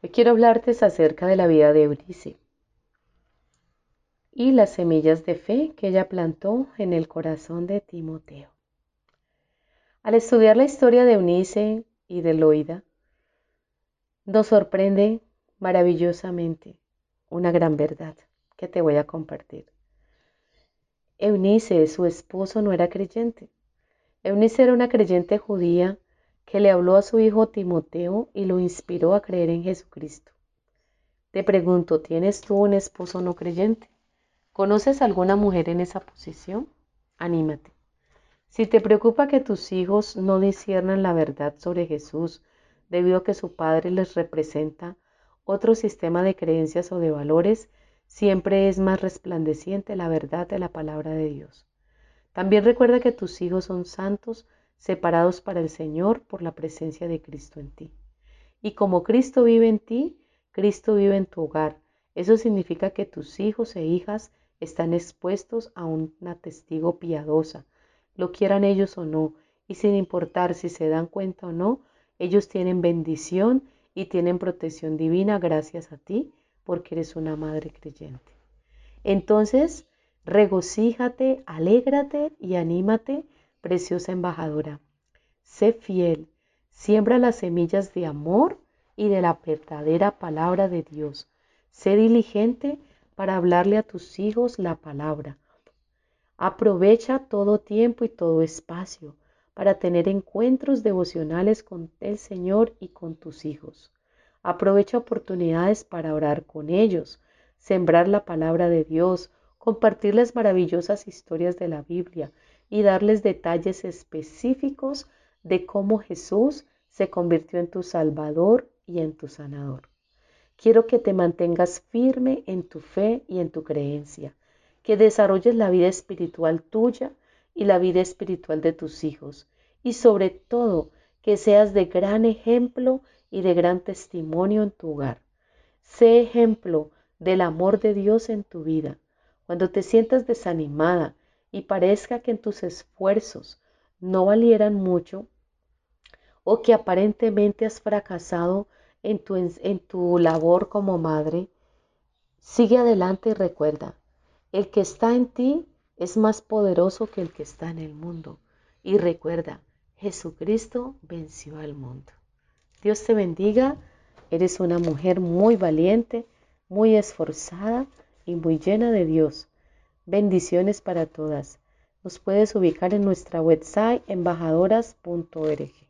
Hoy quiero hablarte acerca de la vida de Eunice y las semillas de fe que ella plantó en el corazón de Timoteo. Al estudiar la historia de Eunice y de Loida, nos sorprende maravillosamente una gran verdad que te voy a compartir. Eunice, su esposo, no era creyente. Eunice era una creyente judía que le habló a su hijo Timoteo y lo inspiró a creer en Jesucristo. Te pregunto, ¿tienes tú un esposo no creyente? ¿Conoces alguna mujer en esa posición? Anímate. Si te preocupa que tus hijos no disciernan la verdad sobre Jesús debido a que su padre les representa otro sistema de creencias o de valores, siempre es más resplandeciente la verdad de la palabra de Dios. También recuerda que tus hijos son santos separados para el Señor por la presencia de Cristo en ti. Y como Cristo vive en ti, Cristo vive en tu hogar. Eso significa que tus hijos e hijas están expuestos a una testigo piadosa, lo quieran ellos o no, y sin importar si se dan cuenta o no, ellos tienen bendición y tienen protección divina gracias a ti, porque eres una madre creyente. Entonces, regocíjate, alégrate y anímate preciosa embajadora. Sé fiel, siembra las semillas de amor y de la verdadera palabra de Dios. Sé diligente para hablarle a tus hijos la palabra. Aprovecha todo tiempo y todo espacio para tener encuentros devocionales con el Señor y con tus hijos. Aprovecha oportunidades para orar con ellos, sembrar la palabra de Dios, compartir las maravillosas historias de la Biblia y darles detalles específicos de cómo Jesús se convirtió en tu Salvador y en tu sanador. Quiero que te mantengas firme en tu fe y en tu creencia, que desarrolles la vida espiritual tuya y la vida espiritual de tus hijos, y sobre todo que seas de gran ejemplo y de gran testimonio en tu hogar. Sé ejemplo del amor de Dios en tu vida. Cuando te sientas desanimada, y parezca que en tus esfuerzos no valieran mucho o que aparentemente has fracasado en tu, en tu labor como madre, sigue adelante y recuerda, el que está en ti es más poderoso que el que está en el mundo. Y recuerda, Jesucristo venció al mundo. Dios te bendiga, eres una mujer muy valiente, muy esforzada y muy llena de Dios. Bendiciones para todas. Nos puedes ubicar en nuestra website embajadoras.org.